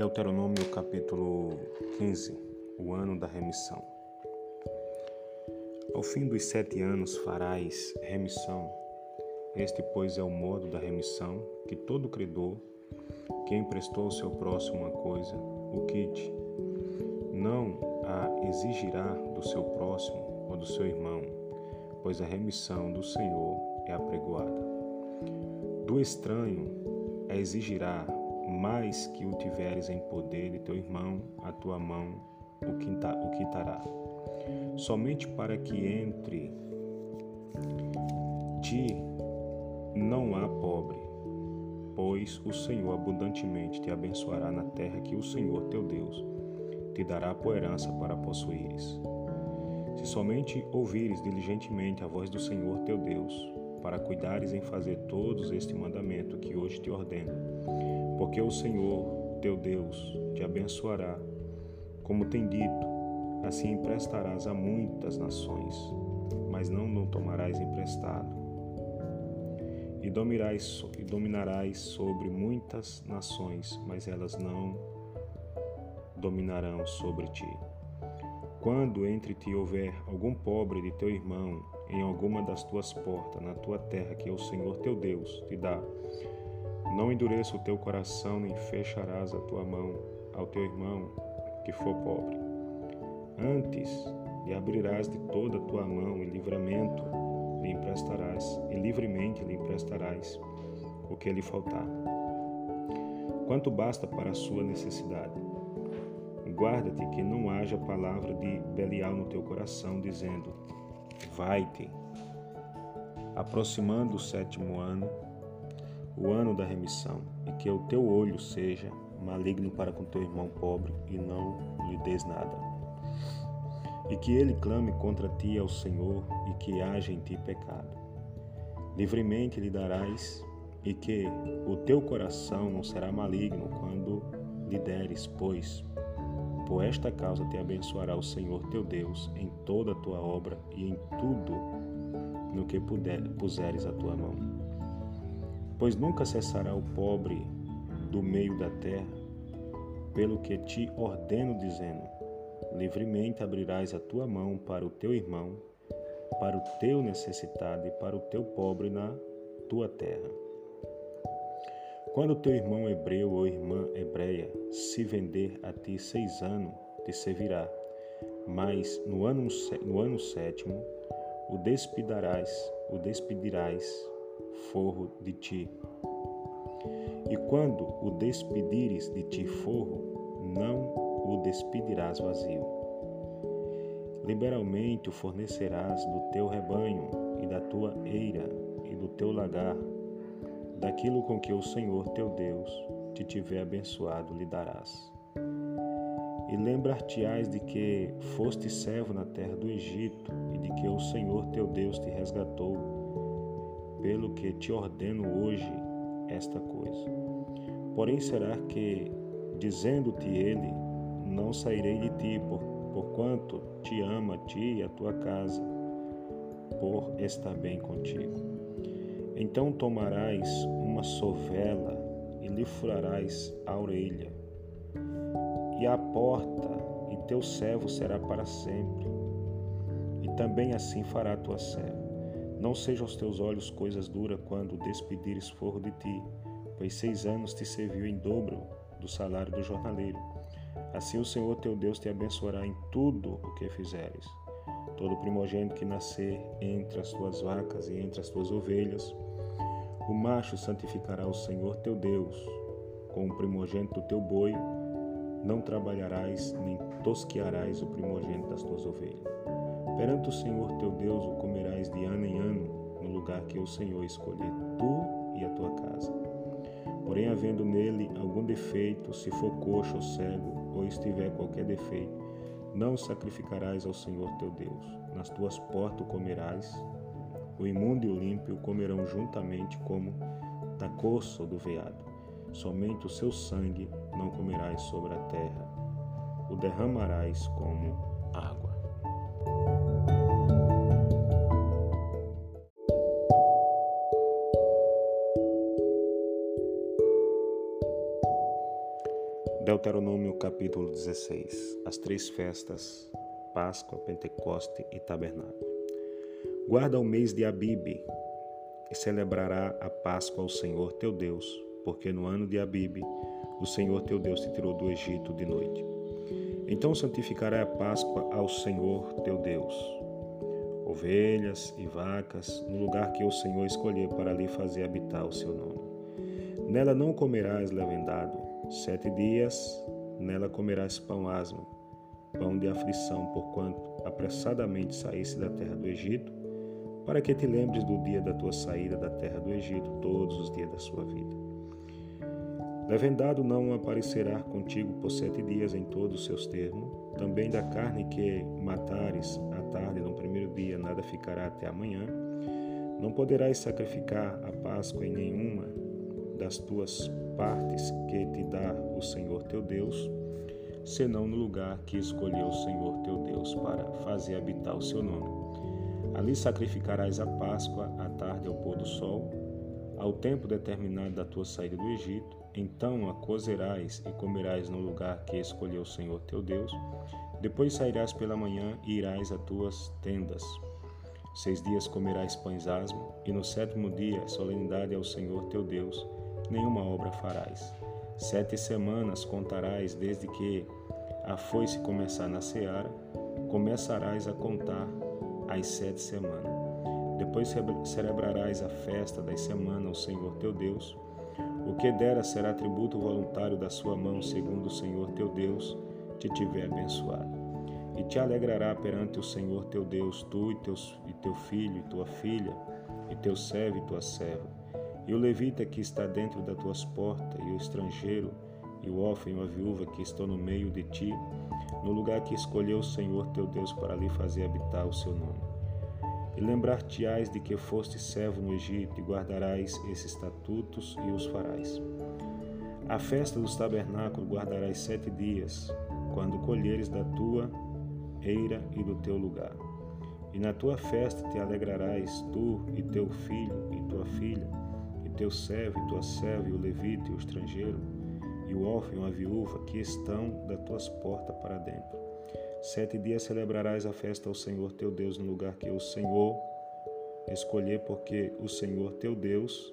Deuteronômio capítulo 15 O ano da remissão. Ao fim dos sete anos farás remissão. Este, pois, é o modo da remissão que todo credor que emprestou ao seu próximo uma coisa, o quite, não a exigirá do seu próximo ou do seu irmão, pois a remissão do Senhor é apregoada. Do estranho a exigirá mais que o tiveres em poder de teu irmão, a tua mão o quitará. Somente para que entre ti não há pobre, pois o Senhor abundantemente te abençoará na terra que o Senhor teu Deus te dará por herança para possuires. Se somente ouvires diligentemente a voz do Senhor teu Deus, para cuidares em fazer todos este mandamento que hoje te ordeno, porque o Senhor, teu Deus, te abençoará. Como tem dito, assim emprestarás a muitas nações, mas não não tomarás emprestado. E dominarás, e dominarás sobre muitas nações, mas elas não dominarão sobre ti. Quando entre ti houver algum pobre de teu irmão em alguma das tuas portas, na tua terra que o Senhor teu Deus te dá, não endureça o teu coração, nem fecharás a tua mão ao teu irmão que for pobre. Antes lhe abrirás de toda a tua mão e livramento lhe emprestarás, e livremente lhe emprestarás o que lhe faltar. Quanto basta para a sua necessidade? Guarda-te que não haja palavra de Belial no teu coração, dizendo: Vai-te. Aproximando o sétimo ano, o ano da remissão, e que o teu olho seja maligno para com teu irmão pobre e não lhe des nada. E que ele clame contra ti ao Senhor e que haja em ti pecado. Livremente lhe darás, e que o teu coração não será maligno quando lhe deres, pois por esta causa te abençoará o Senhor teu Deus em toda a tua obra e em tudo no que puder, puseres a tua mão pois nunca cessará o pobre do meio da terra, pelo que te ordeno, dizendo: livremente abrirás a tua mão para o teu irmão, para o teu necessitado e para o teu pobre na tua terra. Quando teu irmão hebreu ou irmã hebreia se vender a ti seis anos, te servirá, mas no ano, no ano sétimo o despedirás, o despedirás forro de ti. E quando o despedires de ti forro, não o despedirás vazio. Liberalmente o fornecerás do teu rebanho e da tua eira e do teu lagar, daquilo com que o Senhor teu Deus te tiver abençoado lhe darás. E lembrar-te-ás de que foste servo na terra do Egito e de que o Senhor teu Deus te resgatou pelo que te ordeno hoje esta coisa. Porém, será que, dizendo-te ele, não sairei de ti, por, porquanto te ama a ti e a tua casa, por estar bem contigo. Então tomarás uma sovela e lhe furarás a orelha, e a porta, e teu servo será para sempre, e também assim fará tua serva. Não sejam os teus olhos coisas duras quando despedires forro de ti, pois seis anos te serviu em dobro do salário do jornaleiro. Assim o Senhor teu Deus te abençoará em tudo o que fizeres. Todo primogênito que nascer entre as tuas vacas e entre as tuas ovelhas, o macho santificará o Senhor teu Deus. Com o primogênito do teu boi, não trabalharás nem tosquearás o primogênito das tuas ovelhas. Perante o Senhor teu Deus o comerás de ano em ano, no lugar que o Senhor escolher, tu e a tua casa. Porém, havendo nele algum defeito, se for coxo ou cego, ou estiver qualquer defeito, não sacrificarás ao Senhor teu Deus. Nas tuas portas o comerás, o imundo e o limpo o comerão juntamente como da coça ou do veado. Somente o seu sangue não comerás sobre a terra, o derramarás como Deuteronômio capítulo 16 As três festas, Páscoa, Pentecoste e Tabernáculo. Guarda o mês de Abibe e celebrará a Páscoa ao Senhor teu Deus, porque no ano de Abibe o Senhor teu Deus te tirou do Egito de noite. Então santificará a Páscoa ao Senhor teu Deus. Ovelhas e vacas, no lugar que o Senhor escolher para ali fazer habitar o seu nome. Nela não comerás levedado, sete dias nela comerás pão asmo, pão de aflição, porquanto apressadamente saísse da terra do Egito, para que te lembres do dia da tua saída da terra do Egito todos os dias da sua vida. Levedado não aparecerá contigo por sete dias em todos os seus termos, também da carne que matares à tarde no primeiro dia nada ficará até amanhã. Não poderás sacrificar a Páscoa em nenhuma das tuas partes que te dá o Senhor teu Deus, senão no lugar que escolheu o Senhor teu Deus para fazer habitar o seu nome. Ali sacrificarás a Páscoa à tarde ao pôr do sol, ao tempo determinado da tua saída do Egito, então a cozerás e comerás no lugar que escolheu o Senhor teu Deus. Depois sairás pela manhã e irás a tuas tendas. Seis dias comerás pães asmo, e no sétimo dia solenidade ao Senhor teu Deus nenhuma obra farás. Sete semanas contarás desde que a foice começar na seara, começarás a contar as sete semanas. Depois celebrarás a festa das semanas ao Senhor teu Deus. O que dera será tributo voluntário da sua mão, segundo o Senhor teu Deus te tiver abençoado. E te alegrará perante o Senhor teu Deus, tu e, teus, e teu filho e tua filha, e teu servo e tua serva e o levita que está dentro das tuas portas, e o estrangeiro, e o órfão e a viúva que estão no meio de ti, no lugar que escolheu o Senhor teu Deus para ali fazer habitar o seu nome. E lembrar-te-ás de que foste servo no Egito, e guardarás esses estatutos e os farás. A festa dos tabernáculos guardarás sete dias, quando colheres da tua eira e do teu lugar. E na tua festa te alegrarás tu e teu filho e tua filha, teu servo e tua serva, e o levita e o estrangeiro, e o órfão e a viúva, que estão das tuas portas para dentro. Sete dias celebrarás a festa ao Senhor teu Deus no lugar que o Senhor escolher, porque o Senhor teu Deus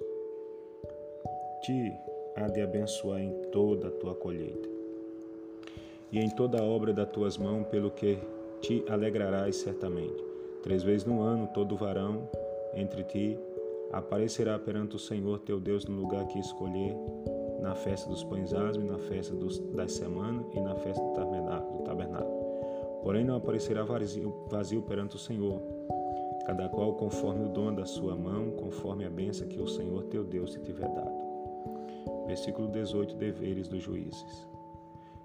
te há de abençoar em toda a tua colheita e em toda a obra das tuas mãos, pelo que te alegrarás certamente. Três vezes no ano todo varão entre ti Aparecerá perante o Senhor teu Deus no lugar que escolher, na festa dos pães asmos, na festa dos, das semanas e na festa do tabernáculo. Porém, não aparecerá vazio, vazio perante o Senhor, cada qual conforme o dom da sua mão, conforme a benção que o Senhor teu Deus te tiver dado. Versículo 18: Deveres dos juízes.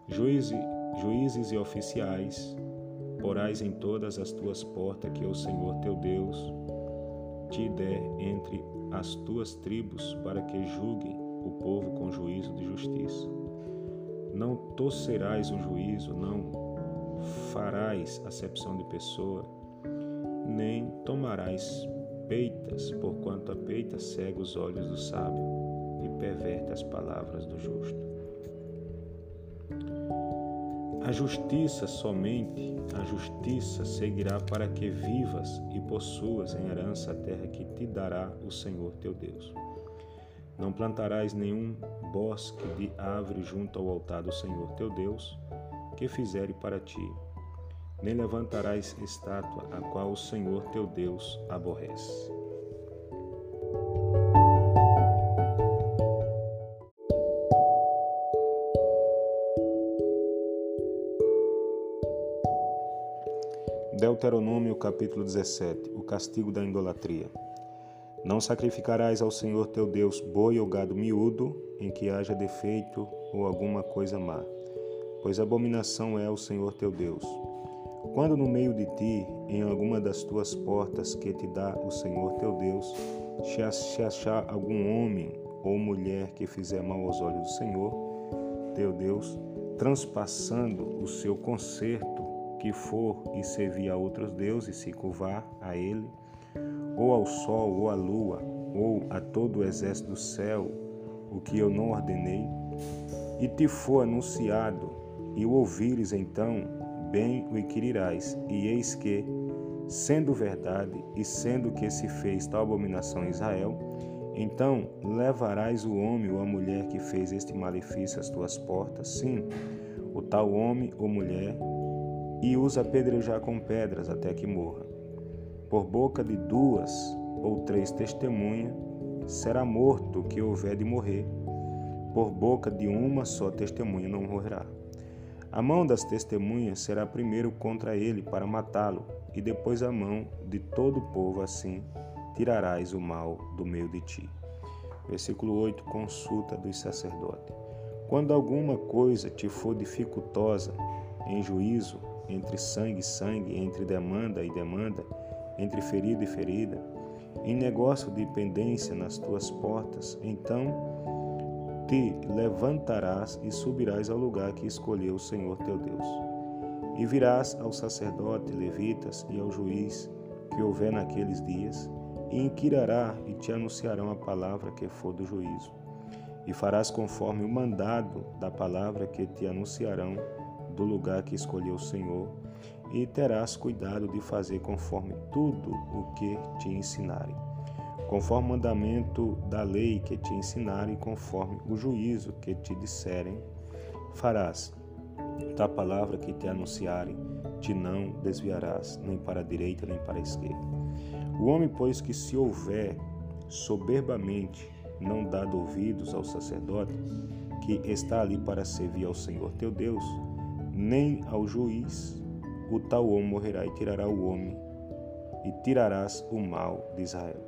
Juízes, juízes e oficiais, porais em todas as tuas portas que o Senhor teu Deus te der entre as tuas tribos para que julguem o povo com juízo de justiça. Não torcerás o juízo, não farás acepção de pessoa, nem tomarás peitas, porquanto a peita cega os olhos do sábio e perverte as palavras do justo. A justiça somente, a justiça seguirá para que vivas e possuas em herança a terra que te dará o Senhor teu Deus. Não plantarás nenhum bosque de árvore junto ao altar do Senhor teu Deus, que fizere para ti, nem levantarás estátua a qual o Senhor teu Deus aborrece. Deuteronômio capítulo 17 O castigo da idolatria. Não sacrificarás ao Senhor teu Deus boi ou gado miúdo em que haja defeito ou alguma coisa má, pois abominação é o Senhor teu Deus. Quando no meio de ti, em alguma das tuas portas que te dá o Senhor teu Deus, se achar algum homem ou mulher que fizer mal aos olhos do Senhor, teu Deus, transpassando o seu conserto que for e servir a outros deuses, se curvar a ele, ou ao sol, ou à lua, ou a todo o exército do céu, o que eu não ordenei, e te for anunciado, e o ouvires então, bem o inquirirás, e eis que, sendo verdade, e sendo que se fez tal abominação em Israel, então levarás o homem ou a mulher que fez este malefício às tuas portas, sim, o tal homem ou mulher, e os apedrejar com pedras até que morra. Por boca de duas ou três testemunhas será morto o que houver de morrer. Por boca de uma só testemunha não morrerá. A mão das testemunhas será primeiro contra ele para matá-lo, e depois a mão de todo o povo, assim tirarás o mal do meio de ti. Versículo 8: Consulta dos sacerdotes. Quando alguma coisa te for dificultosa em juízo, entre sangue e sangue, entre demanda e demanda, entre ferida e ferida, em negócio de pendência nas tuas portas, então te levantarás e subirás ao lugar que escolheu o Senhor teu Deus. E virás ao sacerdote, levitas e ao juiz que houver naqueles dias, e inquirará e te anunciarão a palavra que for do juízo. E farás conforme o mandado da palavra que te anunciarão do lugar que escolheu o Senhor, e terás cuidado de fazer conforme tudo o que te ensinarem, conforme o mandamento da lei que te ensinarem, conforme o juízo que te disserem, farás. Da palavra que te anunciarem, te não desviarás, nem para a direita nem para a esquerda o homem, pois, que se houver soberbamente não dado ouvidos ao sacerdote, que está ali para servir ao Senhor teu Deus, nem ao juiz, o tal homem morrerá e tirará o homem, e tirarás o mal de Israel,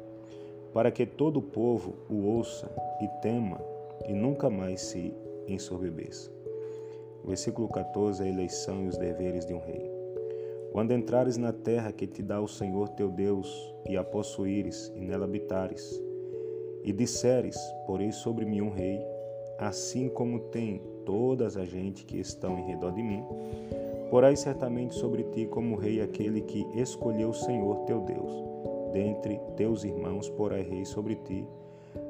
para que todo o povo o ouça e tema, e nunca mais se ensorbebeça. Versículo 14: a eleição e os deveres de um rei. Quando entrares na terra que te dá o Senhor teu Deus, e a possuíres, e nela habitares, e disseres, porém sobre mim um rei, assim como tem todas a gente que estão em redor de mim, porás certamente sobre ti como rei aquele que escolheu o Senhor teu Deus. Dentre teus irmãos porá rei sobre ti,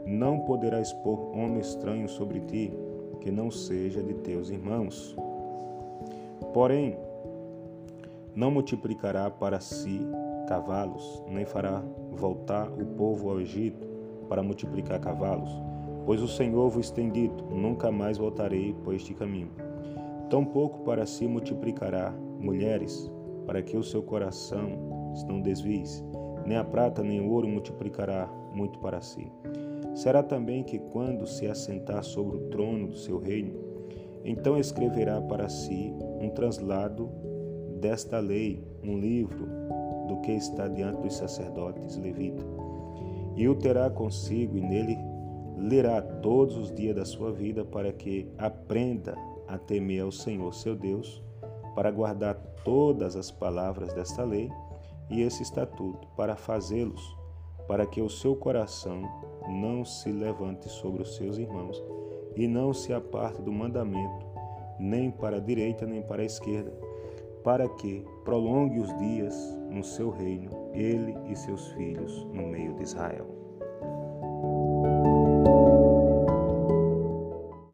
não poderás pôr homem estranho sobre ti, que não seja de teus irmãos. Porém, não multiplicará para si cavalos, nem fará voltar o povo ao Egito para multiplicar cavalos, pois o Senhor vos tem dito: nunca mais voltarei por este caminho. Tampouco para si multiplicará mulheres, para que o seu coração não desvie, nem a prata nem o ouro multiplicará muito para si. Será também que quando se assentar sobre o trono do seu reino, então escreverá para si um translado desta lei um livro do que está diante dos sacerdotes levitas, e o terá consigo, e nele lerá todos os dias da sua vida, para que aprenda a temer ao Senhor seu Deus, para guardar todas as palavras desta lei e esse estatuto, para fazê-los, para que o seu coração não se levante sobre os seus irmãos e não se aparte do mandamento, nem para a direita nem para a esquerda para que prolongue os dias no seu reino, ele e seus filhos no meio de Israel.